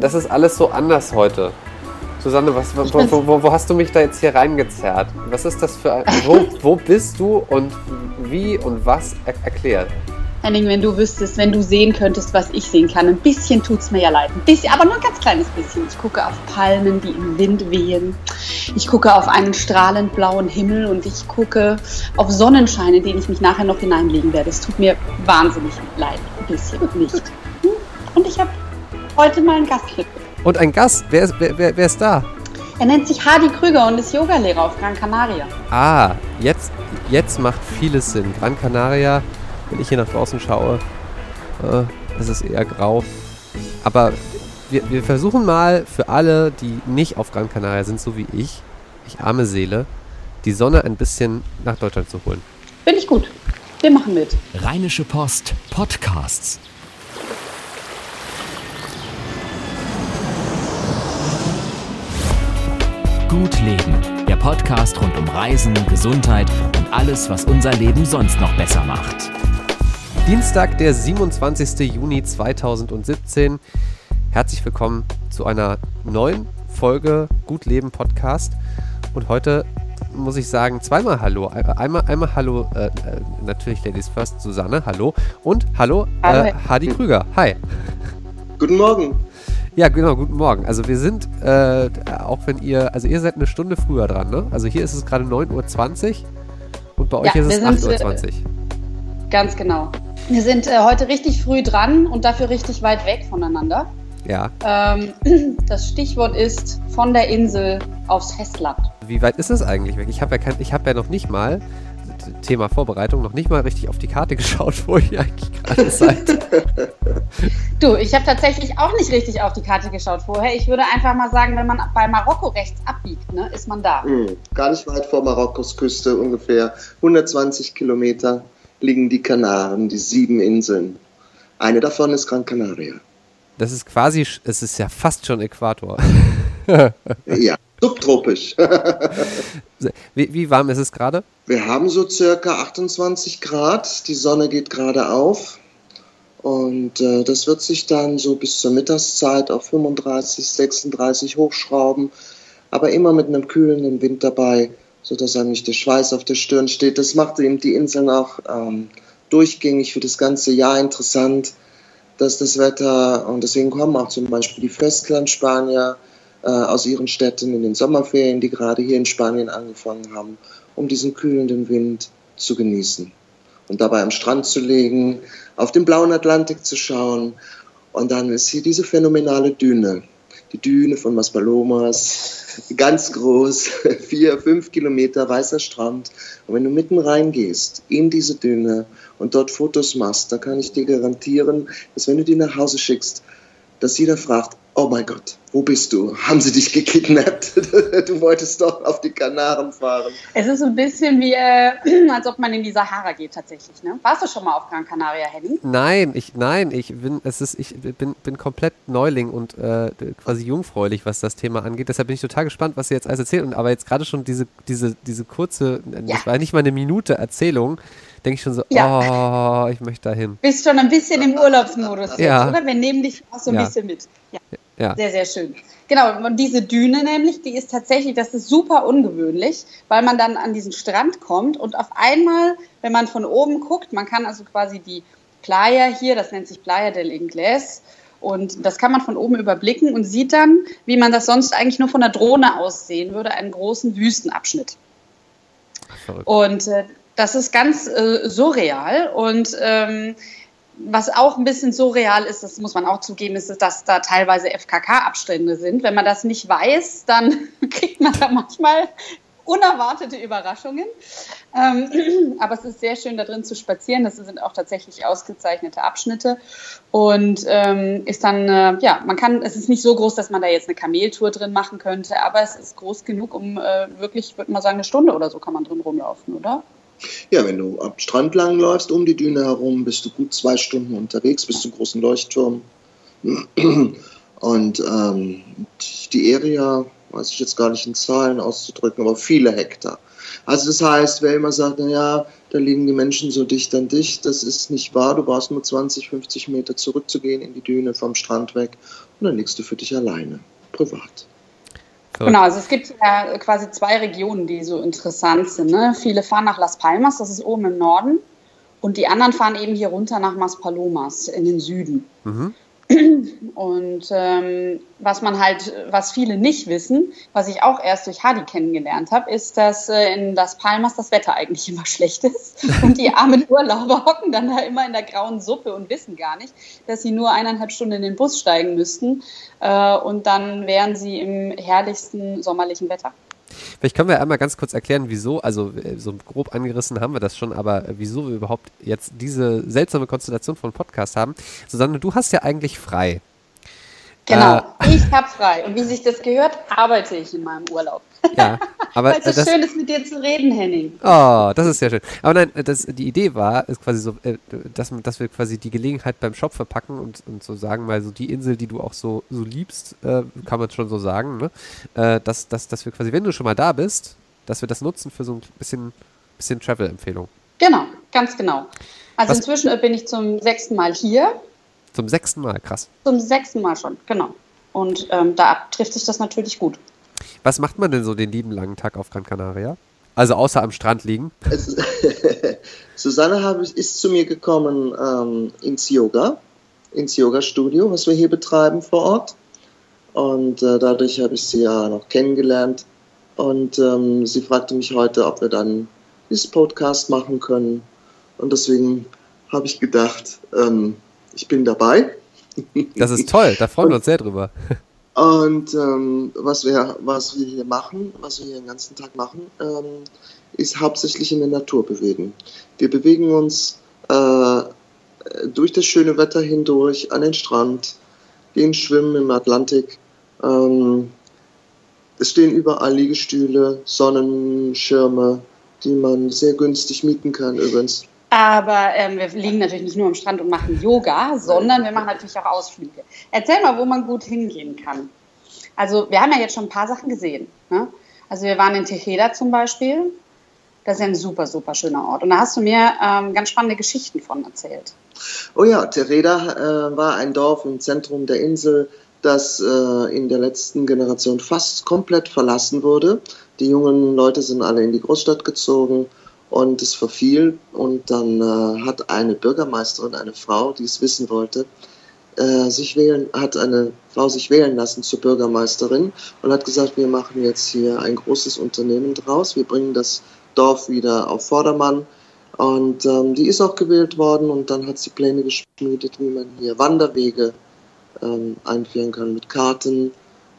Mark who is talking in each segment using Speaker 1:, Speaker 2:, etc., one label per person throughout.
Speaker 1: Das ist alles so anders heute. Susanne, was, wo, wo, wo, wo, hast du mich da jetzt hier reingezerrt? Was ist das für ein. Wo, bist du und wie und was er, erklärt?
Speaker 2: Henning, wenn du wüsstest, wenn du sehen könntest, was ich sehen kann. Ein bisschen tut es mir ja leid. Ein bisschen, aber nur ein ganz kleines bisschen. Ich gucke auf Palmen, die im Wind wehen. Ich gucke auf einen strahlend blauen Himmel und ich gucke auf Sonnenschein, in den ich mich nachher noch hineinlegen werde. Es tut mir wahnsinnig leid. Ein bisschen nicht. Hm? Und ich habe heute mal einen Gast mitgebracht.
Speaker 1: Und ein Gast? Wer ist, wer, wer, wer ist da?
Speaker 2: Er nennt sich Hardy Krüger und ist Yogalehrer auf Gran Canaria.
Speaker 1: Ah, jetzt, jetzt macht vieles Sinn. Gran Canaria wenn ich hier nach draußen schaue, äh, es ist eher grau. Aber wir, wir, versuchen mal für alle, die nicht auf Gran Canaria sind, so wie ich, ich arme Seele, die Sonne ein bisschen nach Deutschland zu holen.
Speaker 2: Finde ich gut. Wir machen mit.
Speaker 3: Rheinische Post Podcasts. Gut Leben, der Podcast rund um Reisen, Gesundheit und alles, was unser Leben sonst noch besser macht.
Speaker 1: Dienstag, der 27. Juni 2017. Herzlich willkommen zu einer neuen Folge Gut Leben Podcast. Und heute muss ich sagen, zweimal Hallo. Einmal, einmal Hallo, äh, äh natürlich Ladies First, Susanne, hallo. Und hallo, äh, Hadi Krüger, hi.
Speaker 4: Guten Morgen.
Speaker 1: Ja, genau, guten Morgen. Also wir sind, äh, auch wenn ihr, also ihr seid eine Stunde früher dran, ne? Also hier ist es gerade 9.20 Uhr und bei euch ja, ist es 8.20 Uhr.
Speaker 2: Ganz genau. Wir sind äh, heute richtig früh dran und dafür richtig weit weg voneinander.
Speaker 1: Ja.
Speaker 2: Ähm, das Stichwort ist von der Insel aufs Festland.
Speaker 1: Wie weit ist es eigentlich weg? Ich habe ja, hab ja noch nicht mal, Thema Vorbereitung, noch nicht mal richtig auf die Karte geschaut, wo ihr eigentlich gerade seid.
Speaker 2: du, ich habe tatsächlich auch nicht richtig auf die Karte geschaut vorher. Ich würde einfach mal sagen, wenn man bei Marokko rechts abbiegt, ne, ist man da.
Speaker 4: Mhm, gar nicht weit vor Marokkos Küste, ungefähr 120 Kilometer liegen die Kanaren, die sieben Inseln. Eine davon ist Gran Canaria.
Speaker 1: Das ist quasi, es ist ja fast schon Äquator.
Speaker 4: ja, subtropisch.
Speaker 1: wie, wie, warm ist es gerade?
Speaker 4: Wir haben so circa 28 Grad. Die Sonne geht gerade auf. Und äh, das wird sich dann so bis zur Mittagszeit auf 35, 36 hochschrauben. Aber immer mit einem kühlenden Wind dabei sodass eigentlich der Schweiß auf der Stirn steht. Das macht eben die Inseln auch ähm, durchgängig für das ganze Jahr interessant, dass das Wetter, und deswegen kommen auch zum Beispiel die Festlandspanier aus ihren Städten in den Sommerferien, die gerade hier in Spanien angefangen haben, um diesen kühlenden Wind zu genießen. Und dabei am Strand zu legen, auf den blauen Atlantik zu schauen. Und dann ist hier diese phänomenale Düne, die Düne von Maspalomas, ganz groß, vier, fünf Kilometer weißer Strand. Und wenn du mitten reingehst in diese Düne und dort Fotos machst, da kann ich dir garantieren, dass wenn du die nach Hause schickst, dass jeder fragt, oh mein Gott, wo bist du? Haben sie dich gekidnappt? du wolltest doch auf die Kanaren fahren.
Speaker 2: Es ist ein bisschen wie, äh, als ob man in die Sahara geht tatsächlich. Ne? Warst du schon mal auf Gran Canaria, Henning?
Speaker 1: Nein, ich, nein, ich bin, es ist, ich bin, bin komplett Neuling und äh, quasi jungfräulich, was das Thema angeht. Deshalb bin ich total gespannt, was sie jetzt alles erzählt. Und aber jetzt gerade schon diese, diese, diese kurze, ja. das war nicht mal eine Minute Erzählung denke ich schon so, ja. oh, ich möchte dahin.
Speaker 2: Bist schon ein bisschen im Urlaubsmodus
Speaker 1: ja.
Speaker 2: jetzt, oder? Wir nehmen dich auch so ein ja. bisschen mit. Ja. Ja. Sehr, sehr schön. Genau, und diese Düne nämlich, die ist tatsächlich, das ist super ungewöhnlich, weil man dann an diesen Strand kommt und auf einmal, wenn man von oben guckt, man kann also quasi die Playa hier, das nennt sich Playa del Inglés, und das kann man von oben überblicken und sieht dann, wie man das sonst eigentlich nur von der Drohne aus sehen würde, einen großen Wüstenabschnitt. Verrückt. Und äh, das ist ganz äh, surreal und ähm, was auch ein bisschen surreal ist, das muss man auch zugeben, ist, dass da teilweise FKK-Abstände sind. Wenn man das nicht weiß, dann kriegt man da manchmal unerwartete Überraschungen. Ähm, aber es ist sehr schön, da drin zu spazieren. Das sind auch tatsächlich ausgezeichnete Abschnitte. Und ähm, ist dann, äh, ja, man kann, es ist nicht so groß, dass man da jetzt eine Kameltour drin machen könnte, aber es ist groß genug, um äh, wirklich, würde man sagen, eine Stunde oder so kann man drin rumlaufen, oder?
Speaker 4: Ja, wenn du am Strand lang läufst, um die Düne herum, bist du gut zwei Stunden unterwegs bis zum großen Leuchtturm. Und ähm, die Area weiß ich jetzt gar nicht in Zahlen auszudrücken, aber viele Hektar. Also das heißt, wer immer sagt, naja, da liegen die Menschen so dicht an dicht, das ist nicht wahr. Du brauchst nur 20, 50 Meter zurückzugehen in die Düne vom Strand weg und dann liegst du für dich alleine, privat.
Speaker 2: Genau, also es gibt ja quasi zwei Regionen, die so interessant sind. Ne? Viele fahren nach Las Palmas, das ist oben im Norden, und die anderen fahren eben hier runter nach Maspalomas in den Süden. Mhm. Und ähm, was man halt, was viele nicht wissen, was ich auch erst durch Hadi kennengelernt habe, ist, dass äh, in Las Palmas das Wetter eigentlich immer schlecht ist. Und die armen Urlauber hocken dann da immer in der grauen Suppe und wissen gar nicht, dass sie nur eineinhalb Stunden in den Bus steigen müssten. Äh, und dann wären sie im herrlichsten sommerlichen Wetter.
Speaker 1: Vielleicht können wir einmal ganz kurz erklären, wieso, also äh, so grob angerissen haben wir das schon, aber äh, wieso wir überhaupt jetzt diese seltsame Konstellation von Podcast haben. Susanne, du hast ja eigentlich frei.
Speaker 2: Genau, äh, ich habe frei. Und wie sich das gehört, arbeite ich in meinem Urlaub.
Speaker 1: Ja, aber
Speaker 2: Weil es so schön ist, mit dir zu reden, Henning.
Speaker 1: Oh, das ist sehr schön. Aber nein, das, die Idee war, ist quasi so, äh, dass, dass wir quasi die Gelegenheit beim Shop verpacken und, und so sagen, mal so die Insel, die du auch so, so liebst, äh, kann man schon so sagen, ne? Äh, dass, dass, dass wir quasi, wenn du schon mal da bist, dass wir das nutzen für so ein bisschen, bisschen Travel-Empfehlung.
Speaker 2: Genau, ganz genau. Also Was? inzwischen bin ich zum sechsten Mal hier.
Speaker 1: Zum sechsten Mal, krass.
Speaker 2: Zum sechsten Mal schon, genau. Und ähm, da trifft sich das natürlich gut.
Speaker 1: Was macht man denn so den lieben langen Tag auf Gran Canaria? Also außer am Strand liegen?
Speaker 4: Susanne ist zu mir gekommen ähm, ins Yoga, ins Yoga-Studio, was wir hier betreiben vor Ort. Und äh, dadurch habe ich sie ja noch kennengelernt. Und ähm, sie fragte mich heute, ob wir dann dieses Podcast machen können. Und deswegen habe ich gedacht, ähm, ich bin dabei.
Speaker 1: Das ist toll, da freuen wir uns sehr drüber.
Speaker 4: Und ähm, was, wir, was wir hier machen, was wir hier den ganzen Tag machen, ähm, ist hauptsächlich in der Natur bewegen. Wir bewegen uns äh, durch das schöne Wetter hindurch an den Strand, gehen schwimmen im Atlantik. Ähm, es stehen überall Liegestühle, Sonnenschirme, die man sehr günstig mieten kann übrigens.
Speaker 2: Aber ähm, wir liegen natürlich nicht nur am Strand und machen Yoga, sondern wir machen natürlich auch Ausflüge. Erzähl mal, wo man gut hingehen kann. Also wir haben ja jetzt schon ein paar Sachen gesehen. Ne? Also wir waren in Tejeda zum Beispiel. Das ist ja ein super, super schöner Ort. Und da hast du mir ähm, ganz spannende Geschichten von erzählt.
Speaker 4: Oh ja, Tereda äh, war ein Dorf im Zentrum der Insel, das äh, in der letzten Generation fast komplett verlassen wurde. Die jungen Leute sind alle in die Großstadt gezogen und es verfiel. Und dann äh, hat eine Bürgermeisterin, eine Frau, die es wissen wollte, äh, sich wählen, hat eine Frau sich wählen lassen zur Bürgermeisterin und hat gesagt, wir machen jetzt hier ein großes Unternehmen draus, wir bringen das Dorf wieder auf Vordermann. Und ähm, die ist auch gewählt worden und dann hat sie Pläne geschmiedet, wie man hier Wanderwege ähm, einführen kann mit Karten,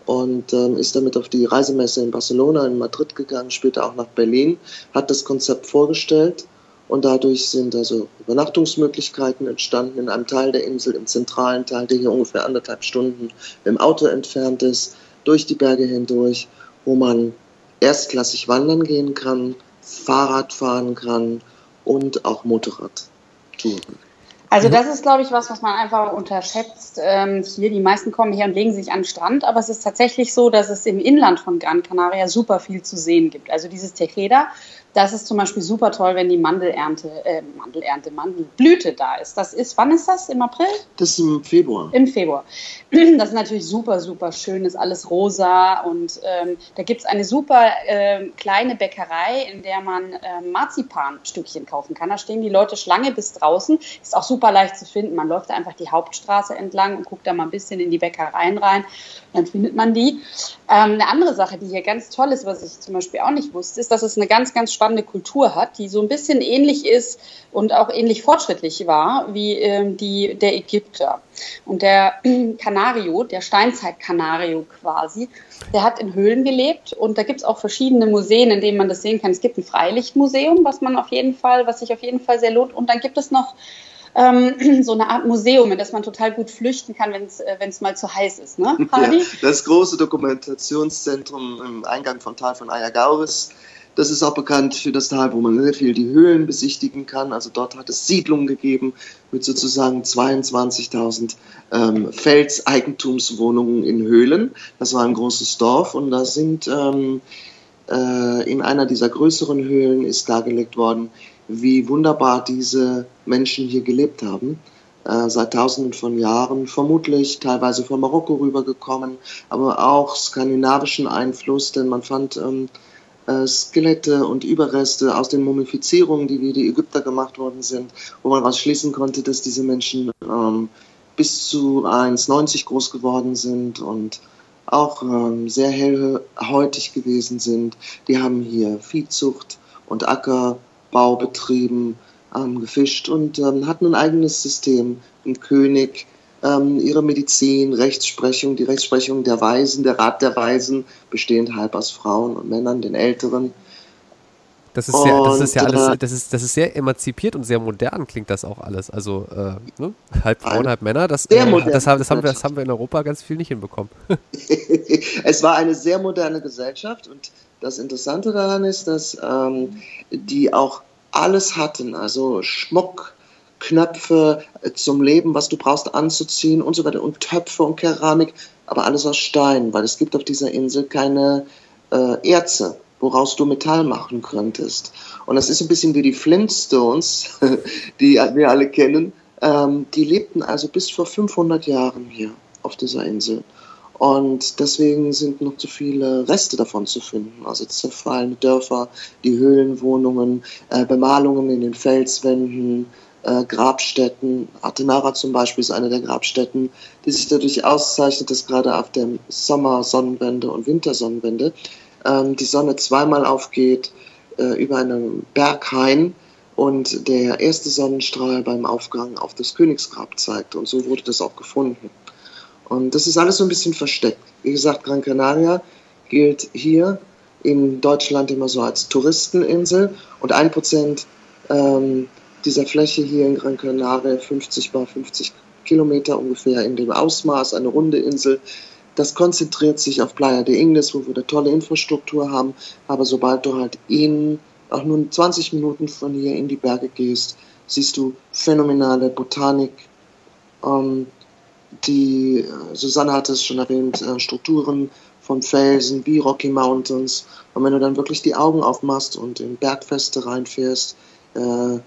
Speaker 4: und ähm, ist damit auf die Reisemesse in Barcelona, in Madrid gegangen, später auch nach Berlin, hat das Konzept vorgestellt und dadurch sind also Übernachtungsmöglichkeiten entstanden in einem Teil der Insel, im zentralen Teil, der hier ungefähr anderthalb Stunden im Auto entfernt ist, durch die Berge hindurch, wo man erstklassig wandern gehen kann, Fahrrad fahren kann und auch Motorrad touren.
Speaker 2: Also mhm. das ist, glaube ich, was, was man einfach unterschätzt. Ähm, hier, die meisten kommen her und legen sich an den Strand, aber es ist tatsächlich so, dass es im Inland von Gran Canaria super viel zu sehen gibt. Also dieses Tejeda das ist zum Beispiel super toll, wenn die Mandelernte, äh, Mandelernte, Mandelblüte da ist. Das ist, wann ist das? Im April?
Speaker 4: Das ist im Februar.
Speaker 2: Im Februar. Das ist natürlich super, super schön, ist alles rosa und ähm, da gibt es eine super äh, kleine Bäckerei, in der man äh, Marzipanstückchen kaufen kann. Da stehen die Leute Schlange bis draußen. Ist auch super leicht zu finden. Man läuft einfach die Hauptstraße entlang und guckt da mal ein bisschen in die Bäckereien rein. Dann findet man die. Ähm, eine andere Sache, die hier ganz toll ist, was ich zum Beispiel auch nicht wusste, ist, dass es eine ganz, ganz spannende Kultur hat, die so ein bisschen ähnlich ist und auch ähnlich fortschrittlich war wie ähm, die der Ägypter. Und der Canario, der Steinzeit-Canario quasi, der hat in Höhlen gelebt und da gibt es auch verschiedene Museen, in denen man das sehen kann. Es gibt ein Freilichtmuseum, was man auf jeden Fall, was sich auf jeden Fall sehr lohnt. Und dann gibt es noch ähm, so eine Art Museum, in das man total gut flüchten kann, wenn es äh, mal zu heiß ist. Ne,
Speaker 4: Ja, das große Dokumentationszentrum im Eingang vom Tal von Ayagauris Das ist auch bekannt für das Tal, wo man sehr viel die Höhlen besichtigen kann. Also dort hat es Siedlungen gegeben mit sozusagen 22.000 ähm, Felseigentumswohnungen in Höhlen. Das war ein großes Dorf und da sind ähm, äh, in einer dieser größeren Höhlen ist dargelegt worden, wie wunderbar diese Menschen hier gelebt haben. Äh, seit Tausenden von Jahren, vermutlich teilweise von Marokko rübergekommen, aber auch skandinavischen Einfluss, denn man fand ähm, äh, Skelette und Überreste aus den Mumifizierungen, die wie die Ägypter gemacht worden sind, wo man daraus schließen konnte, dass diese Menschen ähm, bis zu 1,90 groß geworden sind und auch ähm, sehr hellhäutig gewesen sind. Die haben hier Viehzucht und Ackerbau betrieben, ähm, gefischt und ähm, hatten ein eigenes System, ein König, ähm, ihre Medizin, Rechtsprechung, die Rechtsprechung der Weisen, der Rat der Weisen, bestehend halb aus Frauen und Männern, den Älteren.
Speaker 1: Das ist, ja, das ist ja alles, äh, das ist, das ist sehr emanzipiert und sehr modern klingt das auch alles. Also äh, ne? halb Frauen, halb Männer, das, äh, das, das, haben wir, das haben wir in Europa ganz viel nicht hinbekommen.
Speaker 4: es war eine sehr moderne Gesellschaft und das Interessante daran ist, dass ähm, die auch alles hatten, also Schmuck, Knöpfe äh, zum Leben, was du brauchst anzuziehen und so weiter und Töpfe und Keramik, aber alles aus Stein, weil es gibt auf dieser Insel keine äh, Erze, woraus du Metall machen könntest. Und das ist ein bisschen wie die Flintstones, die wir alle kennen. Ähm, die lebten also bis vor 500 Jahren hier auf dieser Insel. Und deswegen sind noch zu viele Reste davon zu finden. Also zerfallene Dörfer, die Höhlenwohnungen, äh, Bemalungen in den Felswänden, äh, Grabstätten. Atenara zum Beispiel ist eine der Grabstätten, die sich dadurch auszeichnet, dass gerade auf der Sommersonnenwende und Wintersonnenwende ähm, die Sonne zweimal aufgeht äh, über einen Berghain und der erste Sonnenstrahl beim Aufgang auf das Königsgrab zeigt. Und so wurde das auch gefunden. Und das ist alles so ein bisschen versteckt. Wie gesagt, Gran Canaria gilt hier in Deutschland immer so als Touristeninsel und ein Prozent ähm, dieser Fläche hier in Gran Canaria, 50 mal 50 Kilometer ungefähr in dem Ausmaß, eine runde Insel, das konzentriert sich auf Playa de Ingles, wo wir eine tolle Infrastruktur haben, aber sobald du halt in auch nur 20 Minuten von hier in die Berge gehst, siehst du phänomenale Botanik, ähm, die, äh, Susanne hat es schon erwähnt, äh, Strukturen von Felsen wie Rocky Mountains. Und wenn du dann wirklich die Augen aufmachst und in Bergfeste reinfährst, äh,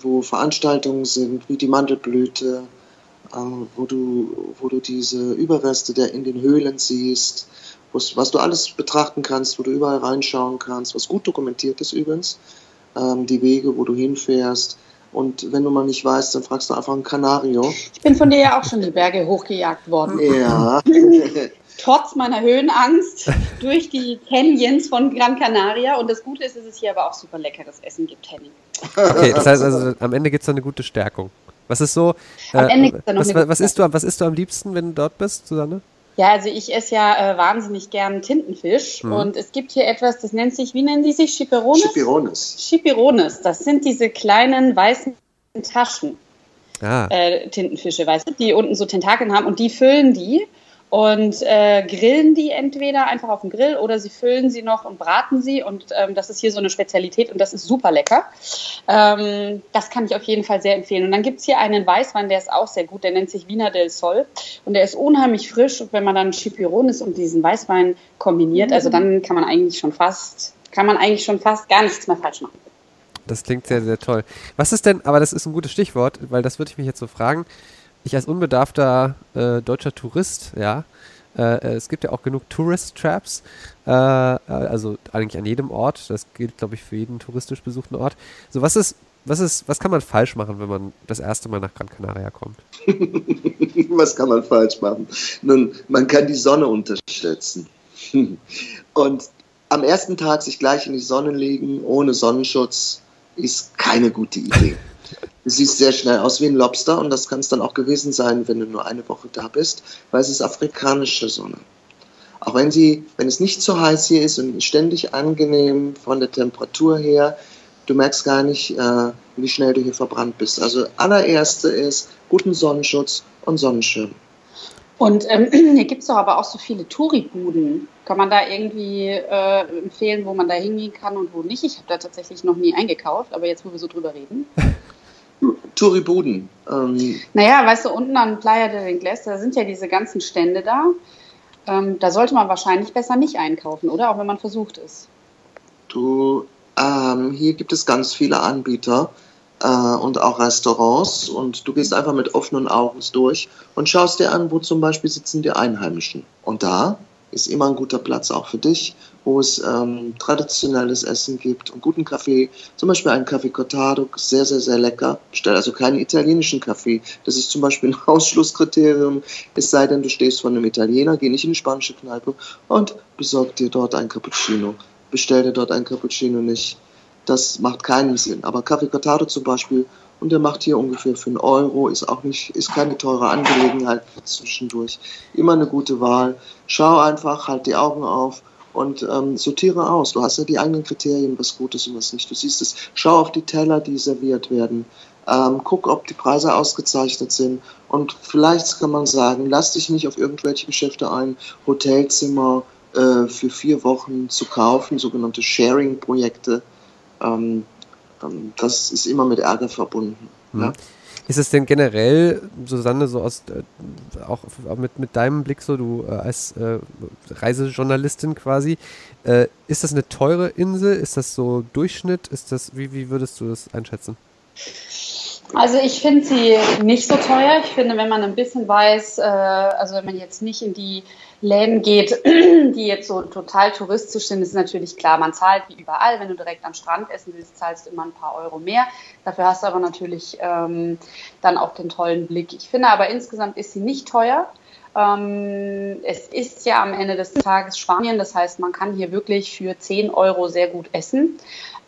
Speaker 4: wo Veranstaltungen sind, wie die Mandelblüte, wo, du, wo du diese Überreste der in den Höhlen siehst, was du alles betrachten kannst, wo du überall reinschauen kannst, was gut dokumentiert ist übrigens, ähm, die Wege, wo du hinfährst, und wenn du mal nicht weißt, dann fragst du einfach einen Kanario.
Speaker 2: Ich bin von dir ja auch schon die Berge hochgejagt worden.
Speaker 4: Ja.
Speaker 2: Trotz meiner Höhenangst durch die Canyons von Gran Canaria. Und das Gute ist, dass es hier aber auch super leckeres Essen gibt, Henning.
Speaker 1: Okay, das heißt also, am Ende gibt es eine gute Stärkung. Was ist so? Am äh, Ende gibt's was, was, was, isst du, was isst du am liebsten, wenn du dort bist, Susanne?
Speaker 2: Ja, also ich esse ja äh, wahnsinnig gern Tintenfisch mhm. und es gibt hier etwas, das nennt sich, wie nennen die sich? Chipirones?
Speaker 4: Chipirones.
Speaker 2: Chipirones, das sind diese kleinen weißen Taschen. Ah. Äh, Tintenfische, weißt du, die unten so Tentakeln haben und die füllen die und äh, grillen die entweder einfach auf dem Grill oder sie füllen sie noch und braten sie und ähm, das ist hier so eine Spezialität und das ist super lecker. Ähm, das kann ich auf jeden Fall sehr empfehlen. Und dann gibt es hier einen Weißwein, der ist auch sehr gut, der nennt sich Wiener del Sol und der ist unheimlich frisch und wenn man dann Chipirones und diesen Weißwein kombiniert, also dann kann man eigentlich schon fast, kann man eigentlich schon fast gar nichts mehr falsch machen.
Speaker 1: Das klingt sehr, sehr toll. Was ist denn, aber das ist ein gutes Stichwort, weil das würde ich mich jetzt so fragen, ich als unbedarfter äh, deutscher Tourist, ja, äh, es gibt ja auch genug Tourist Traps, äh, also eigentlich an jedem Ort. Das gilt, glaube ich, für jeden touristisch besuchten Ort. So, was ist, was ist, was kann man falsch machen, wenn man das erste Mal nach Gran Canaria kommt?
Speaker 4: was kann man falsch machen? Nun, man kann die Sonne unterschätzen. Und am ersten Tag sich gleich in die Sonne legen, ohne Sonnenschutz, ist keine gute Idee. Du siehst sehr schnell aus wie ein Lobster und das kann es dann auch gewesen sein, wenn du nur eine Woche da bist, weil es ist afrikanische Sonne. Auch wenn sie, wenn es nicht so heiß hier ist und ständig angenehm von der Temperatur her, du merkst gar nicht, äh, wie schnell du hier verbrannt bist. Also allererste ist guten Sonnenschutz und Sonnenschirm.
Speaker 2: Und ähm, hier gibt es doch aber auch so viele Touri-Buden. Kann man da irgendwie äh, empfehlen, wo man da hingehen kann und wo nicht? Ich habe da tatsächlich noch nie eingekauft, aber jetzt, wo wir so drüber reden.
Speaker 4: Touri-Buden. Ähm.
Speaker 2: Naja, weißt du, unten an Playa del Ingles, da sind ja diese ganzen Stände da. Ähm, da sollte man wahrscheinlich besser nicht einkaufen, oder? Auch wenn man versucht ist.
Speaker 4: Du, ähm, hier gibt es ganz viele Anbieter äh, und auch Restaurants und du gehst einfach mit offenen Augen durch und schaust dir an, wo zum Beispiel sitzen die Einheimischen. Und da ist immer ein guter Platz auch für dich, wo es ähm, traditionelles Essen gibt und guten Kaffee. Zum Beispiel ein Kaffee Cortado, sehr, sehr, sehr lecker. Bestell also keinen italienischen Kaffee. Das ist zum Beispiel ein Ausschlusskriterium. Es sei denn, du stehst vor einem Italiener, geh nicht in die spanische Kneipe und besorg dir dort ein Cappuccino. Bestell dir dort ein Cappuccino nicht. Das macht keinen Sinn. Aber Kaffee Cortado zum Beispiel, und der macht hier ungefähr für einen Euro, ist auch nicht, ist keine teure Angelegenheit zwischendurch. Immer eine gute Wahl. Schau einfach, halt die Augen auf und ähm, sortiere aus. Du hast ja die eigenen Kriterien, was gut ist und was nicht. Du siehst es. Schau auf die Teller, die serviert werden. Ähm, guck, ob die Preise ausgezeichnet sind. Und vielleicht kann man sagen, lass dich nicht auf irgendwelche Geschäfte ein, Hotelzimmer äh, für vier Wochen zu kaufen, sogenannte Sharing-Projekte ähm, ähm, das ist immer mit Ärger verbunden. Mhm. Ja?
Speaker 1: Ist es denn generell, Susanne, so aus äh, auch mit, mit deinem Blick so, du äh, als äh, Reisejournalistin quasi, äh, ist das eine teure Insel? Ist das so Durchschnitt? Ist das, wie, wie würdest du das einschätzen?
Speaker 2: Also ich finde sie nicht so teuer. Ich finde, wenn man ein bisschen weiß, äh, also wenn man jetzt nicht in die Läden geht, die jetzt so total touristisch sind, ist natürlich klar, man zahlt wie überall. Wenn du direkt am Strand essen willst, zahlst du immer ein paar Euro mehr. Dafür hast du aber natürlich ähm, dann auch den tollen Blick. Ich finde aber insgesamt ist sie nicht teuer. Ähm, es ist ja am Ende des Tages Spanien, das heißt, man kann hier wirklich für 10 Euro sehr gut essen.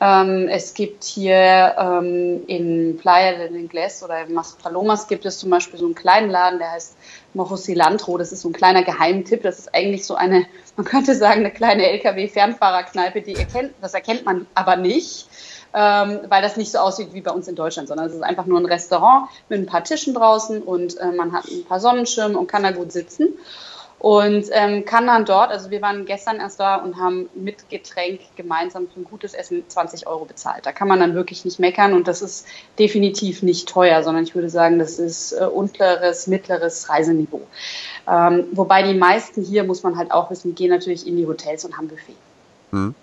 Speaker 2: Ähm, es gibt hier ähm, in Playa del Ingles oder in Maspalomas gibt es zum Beispiel so einen kleinen Laden, der heißt Mojo Cilantro. Das ist so ein kleiner Geheimtipp. Das ist eigentlich so eine, man könnte sagen, eine kleine LKW-Fernfahrerkneipe, die erkennt, das erkennt man aber nicht. Ähm, weil das nicht so aussieht wie bei uns in Deutschland, sondern es ist einfach nur ein Restaurant mit ein paar Tischen draußen und äh, man hat ein paar Sonnenschirme und kann da gut sitzen und ähm, kann dann dort, also wir waren gestern erst da und haben mit Getränk gemeinsam für ein gutes Essen 20 Euro bezahlt. Da kann man dann wirklich nicht meckern und das ist definitiv nicht teuer, sondern ich würde sagen, das ist äh, unteres, mittleres Reiseniveau. Ähm, wobei die meisten hier, muss man halt auch wissen, gehen natürlich in die Hotels und haben Buffet.
Speaker 1: Hm.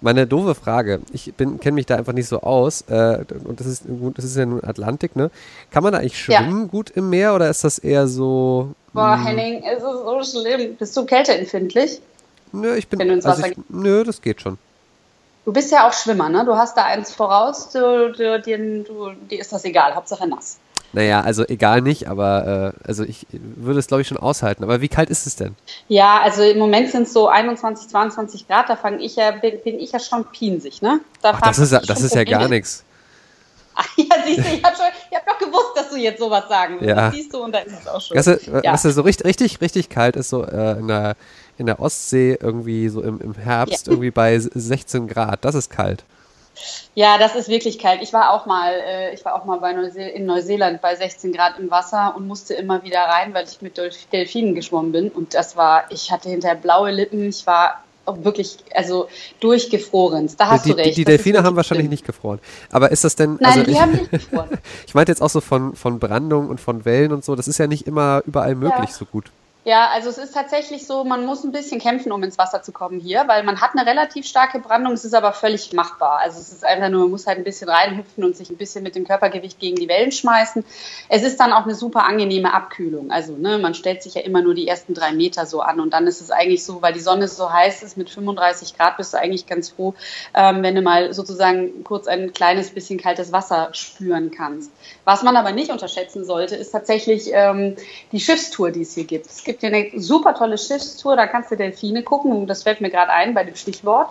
Speaker 1: Meine doofe Frage, ich kenne mich da einfach nicht so aus, äh, und das ist, das ist ja nun Atlantik, ne? Kann man da eigentlich schwimmen ja. gut im Meer oder ist das eher so.
Speaker 2: Boah, hm. Henning, es ist so schlimm. Bist du kälteempfindlich?
Speaker 1: Nö, ich bin. Wenn du ins also Wasser also ich, nö, das geht schon.
Speaker 2: Du bist ja auch Schwimmer, ne? Du hast da eins voraus, du, du, dir, du, dir ist das egal, Hauptsache nass.
Speaker 1: Naja, also egal nicht, aber äh, also ich würde es glaube ich schon aushalten. Aber wie kalt ist es denn?
Speaker 2: Ja, also im Moment sind es so 21, 22 Grad, da fange ich ja, bin, bin, ich ja schon pinsig, ne?
Speaker 1: Da Ach, das ist, das ist ja gar nichts.
Speaker 2: Ach ja, siehst du, ich habe hab doch gewusst, dass du jetzt sowas sagen
Speaker 1: willst. Ja. siehst du, und da ist es auch schon. Weißt du, ja. weißt du so richtig, richtig, richtig kalt ist so äh, in, der, in der Ostsee irgendwie so im, im Herbst ja. irgendwie bei 16 Grad. Das ist kalt.
Speaker 2: Ja, das ist wirklich kalt. Ich war auch mal, äh, ich war auch mal bei Neuse in Neuseeland bei 16 Grad im Wasser und musste immer wieder rein, weil ich mit Delfinen geschwommen bin. Und das war, ich hatte hinterher blaue Lippen. Ich war wirklich, also durchgefroren. Da hast
Speaker 1: die,
Speaker 2: du recht.
Speaker 1: Die, die Delfine haben wahrscheinlich schlimm. nicht gefroren. Aber ist das denn.
Speaker 2: Nein,
Speaker 1: also
Speaker 2: die
Speaker 1: ich,
Speaker 2: haben nicht gefroren.
Speaker 1: ich meinte jetzt auch so von, von Brandung und von Wellen und so. Das ist ja nicht immer überall möglich ja. so gut.
Speaker 2: Ja, also es ist tatsächlich so, man muss ein bisschen kämpfen, um ins Wasser zu kommen hier, weil man hat eine relativ starke Brandung, es ist aber völlig machbar. Also es ist einfach nur, man muss halt ein bisschen reinhüpfen und sich ein bisschen mit dem Körpergewicht gegen die Wellen schmeißen. Es ist dann auch eine super angenehme Abkühlung. Also ne, man stellt sich ja immer nur die ersten drei Meter so an und dann ist es eigentlich so, weil die Sonne so heiß ist, mit 35 Grad bist du eigentlich ganz froh, ähm, wenn du mal sozusagen kurz ein kleines bisschen kaltes Wasser spüren kannst. Was man aber nicht unterschätzen sollte, ist tatsächlich ähm, die Schiffstour, die es hier gibt. Es gibt hier eine super tolle Schiffstour, da kannst du Delfine gucken, das fällt mir gerade ein bei dem Stichwort.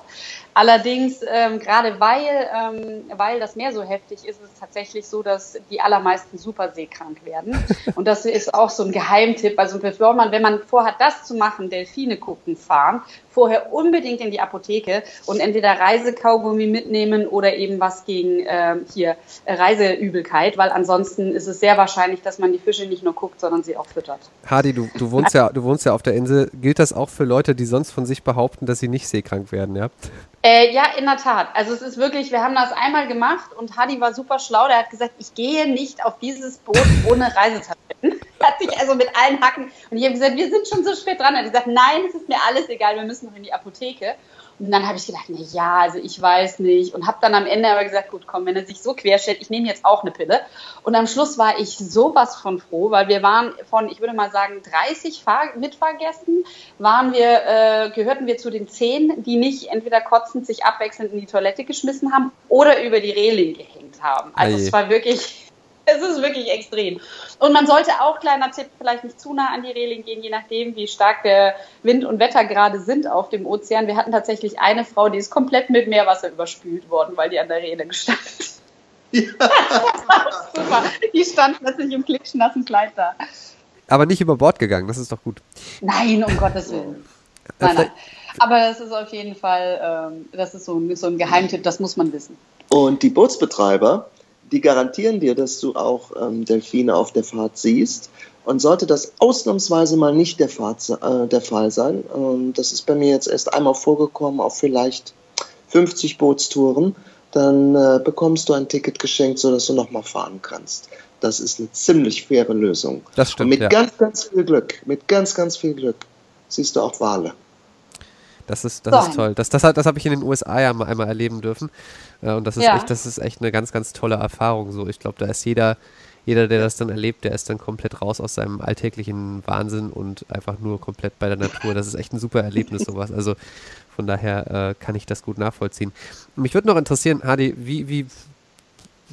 Speaker 2: Allerdings, ähm, gerade weil, ähm, weil das Meer so heftig ist, ist es tatsächlich so, dass die allermeisten super seekrank werden. Und das ist auch so ein Geheimtipp. Also bevor man, wenn man vorhat, das zu machen, Delfine gucken, fahren, vorher unbedingt in die Apotheke und entweder Reisekaugummi mitnehmen oder eben was gegen äh, hier Reiseübelkeit, weil ansonsten ist es sehr wahrscheinlich, dass man die Fische nicht nur guckt, sondern sie auch füttert.
Speaker 1: Hadi, du, du wohnst ja, du wohnst ja auf der Insel. Gilt das auch für Leute, die sonst von sich behaupten, dass sie nicht seekrank werden, ja?
Speaker 2: Äh, ja, in der Tat. Also es ist wirklich, wir haben das einmal gemacht und Hadi war super schlau. Der hat gesagt, ich gehe nicht auf dieses Boot ohne Reisetabletten. hat sich also mit allen Hacken und ich habe gesagt, wir sind schon so spät dran. Er hat gesagt, nein, es ist mir alles egal, wir müssen noch in die Apotheke. Und dann habe ich gedacht, na ja, also ich weiß nicht. Und habe dann am Ende aber gesagt, gut, komm, wenn er sich so querstellt, ich nehme jetzt auch eine Pille. Und am Schluss war ich sowas von froh, weil wir waren von, ich würde mal sagen, 30 Fahr Mitfahrgästen, waren wir, äh, gehörten wir zu den zehn, die nicht entweder kotzend sich abwechselnd in die Toilette geschmissen haben oder über die Reling gehängt haben. Also Eie. es war wirklich es ist wirklich extrem. Und man sollte auch, kleiner Tipp, vielleicht nicht zu nah an die Reling gehen, je nachdem, wie stark der Wind und Wetter gerade sind auf dem Ozean. Wir hatten tatsächlich eine Frau, die ist komplett mit Meerwasser überspült worden, weil die an der Reling stand. Ja. super. Die stand plötzlich im klickschnassen Kleid da.
Speaker 1: Aber nicht über Bord gegangen, das ist doch gut.
Speaker 2: Nein, um Gottes Willen. Nein, nein. Aber das ist auf jeden Fall, ähm, das ist so, so ein Geheimtipp, das muss man wissen.
Speaker 4: Und die Bootsbetreiber, die garantieren dir, dass du auch ähm, Delfine auf der Fahrt siehst. Und sollte das ausnahmsweise mal nicht der, Fahrt, äh, der Fall sein, ähm, das ist bei mir jetzt erst einmal vorgekommen, auf vielleicht 50 Bootstouren, dann äh, bekommst du ein Ticket geschenkt, sodass du nochmal fahren kannst. Das ist eine ziemlich faire Lösung.
Speaker 1: Das stimmt.
Speaker 4: Und mit
Speaker 1: ja.
Speaker 4: ganz, ganz viel Glück, mit ganz, ganz viel Glück siehst du auch Wale.
Speaker 1: Das ist, das ist toll. Das, das, das habe ich in den USA ja mal einmal erleben dürfen. Äh, und das ist, ja. echt, das ist echt eine ganz, ganz tolle Erfahrung. So, ich glaube, da ist jeder, jeder, der das dann erlebt, der ist dann komplett raus aus seinem alltäglichen Wahnsinn und einfach nur komplett bei der Natur. Das ist echt ein super Erlebnis, sowas. Also von daher äh, kann ich das gut nachvollziehen. Mich würde noch interessieren, Hadi, wie, wie,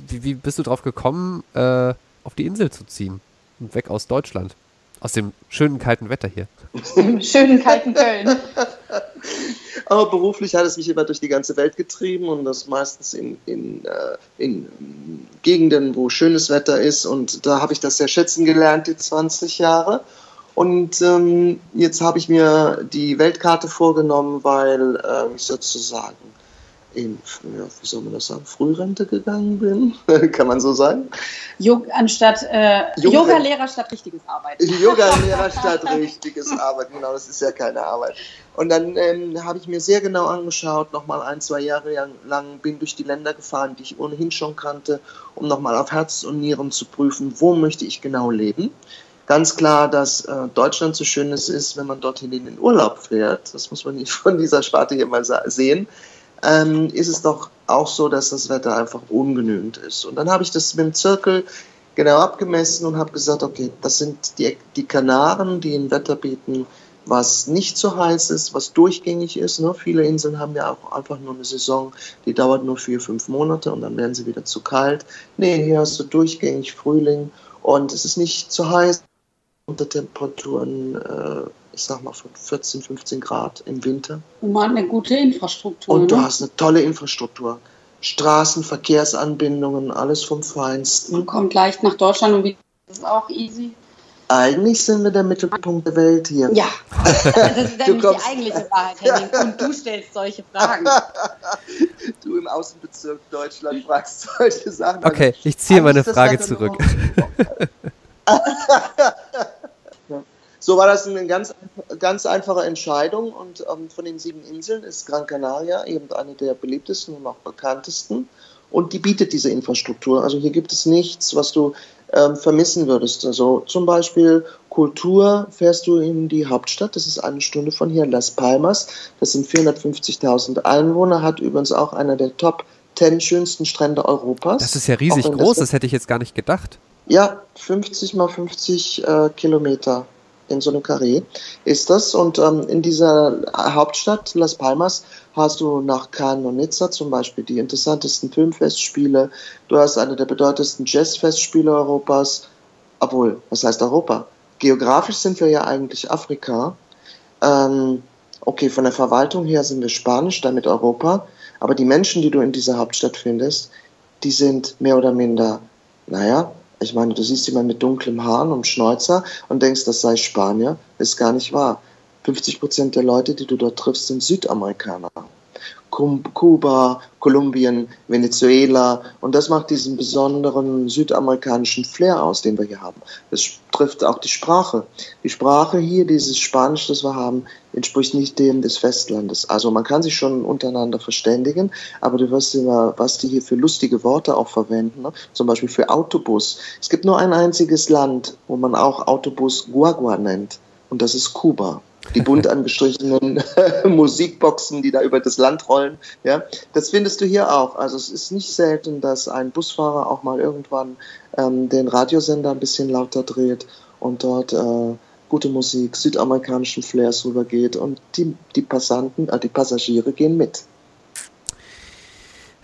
Speaker 1: wie, wie bist du drauf gekommen, äh, auf die Insel zu ziehen? Und weg aus Deutschland? Aus dem schönen kalten Wetter hier.
Speaker 2: Aus dem schönen kalten Köln.
Speaker 4: Aber beruflich hat es mich immer durch die ganze Welt getrieben und das meistens in, in, äh, in Gegenden, wo schönes Wetter ist. Und da habe ich das sehr schätzen gelernt, die 20 Jahre. Und ähm, jetzt habe ich mir die Weltkarte vorgenommen, weil äh, ich sozusagen in, ja, wie soll man das sagen, Frührente gegangen bin, kann man so sagen.
Speaker 2: Yoga, anstatt äh, Yoga-Lehrer statt richtiges Arbeiten.
Speaker 4: Yoga-Lehrer statt richtiges Arbeiten, genau, das ist ja keine Arbeit. Und dann ähm, habe ich mir sehr genau angeschaut, nochmal ein, zwei Jahre lang bin durch die Länder gefahren, die ich ohnehin schon kannte, um nochmal auf Herz und Nieren zu prüfen, wo möchte ich genau leben. Ganz klar, dass äh, Deutschland so schön ist, wenn man dorthin in den Urlaub fährt. Das muss man nicht von dieser Sparte hier mal sehen ähm, ist es doch auch so, dass das Wetter einfach ungenügend ist. Und dann habe ich das mit dem Zirkel genau abgemessen und habe gesagt, okay, das sind die, die Kanaren, die ein Wetter bieten, was nicht so heiß ist, was durchgängig ist. Ne? Viele Inseln haben ja auch einfach nur eine Saison, die dauert nur vier, fünf Monate und dann werden sie wieder zu kalt. Nee, hier hast du durchgängig Frühling und es ist nicht zu heiß. Unter Temperaturen äh, ich sag mal, von 14, 15 Grad im Winter.
Speaker 2: Und man hat eine gute Infrastruktur.
Speaker 4: Und du ne? hast eine tolle Infrastruktur. Straßen, Verkehrsanbindungen, alles vom Feinsten.
Speaker 2: Man kommt leicht nach Deutschland und wie das ist auch easy.
Speaker 4: Eigentlich sind wir der Mittelpunkt der Welt hier.
Speaker 2: Ja, das ist nämlich die eigentliche Wahrheit, Henning. Und du stellst solche Fragen.
Speaker 4: du im Außenbezirk Deutschland fragst solche Sachen.
Speaker 1: Okay, ich ziehe meine Frage zurück.
Speaker 4: So war das eine ganz, ganz einfache Entscheidung und ähm, von den sieben Inseln ist Gran Canaria eben eine der beliebtesten und auch bekanntesten und die bietet diese Infrastruktur. Also hier gibt es nichts, was du ähm, vermissen würdest. Also zum Beispiel Kultur fährst du in die Hauptstadt, das ist eine Stunde von hier, Las Palmas. Das sind 450.000 Einwohner, hat übrigens auch einer der Top 10 schönsten Strände Europas.
Speaker 1: Das ist ja riesig groß, das, das, hätte ich jetzt gar nicht gedacht.
Speaker 4: Ja, 50 mal 50 äh, Kilometer in so einem Karree ist das. Und ähm, in dieser Hauptstadt Las Palmas hast du nach Cannes und Nizza zum Beispiel die interessantesten Filmfestspiele. Du hast eine der bedeutendsten Jazzfestspiele Europas. Obwohl, was heißt Europa? Geografisch sind wir ja eigentlich Afrika. Ähm, okay, von der Verwaltung her sind wir Spanisch, damit Europa. Aber die Menschen, die du in dieser Hauptstadt findest, die sind mehr oder minder, naja, ich meine, du siehst jemanden mit dunklem Haaren und Schnäuzer und denkst, das sei Spanier. Ist gar nicht wahr. 50 Prozent der Leute, die du dort triffst, sind Südamerikaner. Kuba, Kolumbien, Venezuela. Und das macht diesen besonderen südamerikanischen Flair aus, den wir hier haben. Das trifft auch die Sprache. Die Sprache hier, dieses Spanisch, das wir haben, entspricht nicht dem des Festlandes. Also man kann sich schon untereinander verständigen, aber du wirst immer, was die hier für lustige Worte auch verwenden, ne? zum Beispiel für Autobus. Es gibt nur ein einziges Land, wo man auch Autobus Guagua nennt, und das ist Kuba die bunt angestrichenen Musikboxen, die da über das Land rollen. Ja, das findest du hier auch. Also es ist nicht selten, dass ein Busfahrer auch mal irgendwann ähm, den Radiosender ein bisschen lauter dreht und dort äh, gute Musik, südamerikanischen Flairs rübergeht und die, die Passanten, äh, die Passagiere gehen mit.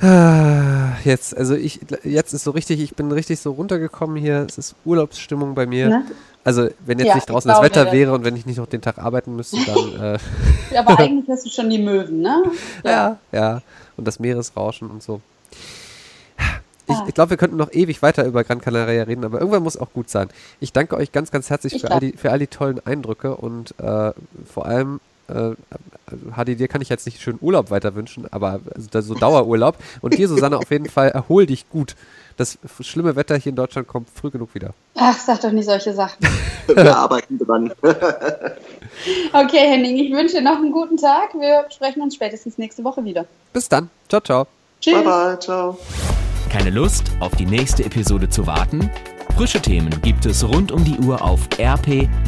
Speaker 1: Ah, jetzt, also ich, jetzt ist so richtig, ich bin richtig so runtergekommen hier. Es ist Urlaubsstimmung bei mir. Ne? Also, wenn jetzt ja, nicht draußen das Wetter wäre und wenn ich nicht noch den Tag arbeiten müsste, dann.
Speaker 2: Äh Aber eigentlich hast du schon die Möwen, ne?
Speaker 1: Ja, ja. ja. Und das Meeresrauschen und so. Ich, ah. ich glaube, wir könnten noch ewig weiter über Gran Canaria reden, aber irgendwann muss auch gut sein. Ich danke euch ganz, ganz herzlich für all, die, für all die tollen Eindrücke und äh, vor allem äh, Hadi, dir kann ich jetzt nicht schön Urlaub weiter wünschen, aber also so Dauerurlaub. Und dir, Susanne, auf jeden Fall erhol dich gut. Das schlimme Wetter hier in Deutschland kommt früh genug wieder.
Speaker 2: Ach, sag doch nicht solche Sachen.
Speaker 4: Wir arbeiten dran.
Speaker 2: okay, Henning, ich wünsche dir noch einen guten Tag. Wir sprechen uns spätestens nächste Woche wieder.
Speaker 1: Bis dann. Ciao, ciao.
Speaker 4: Tschüss. Bye, bye. Ciao.
Speaker 3: Keine Lust, auf die nächste Episode zu warten? Frische Themen gibt es rund um die Uhr auf rp-online.de.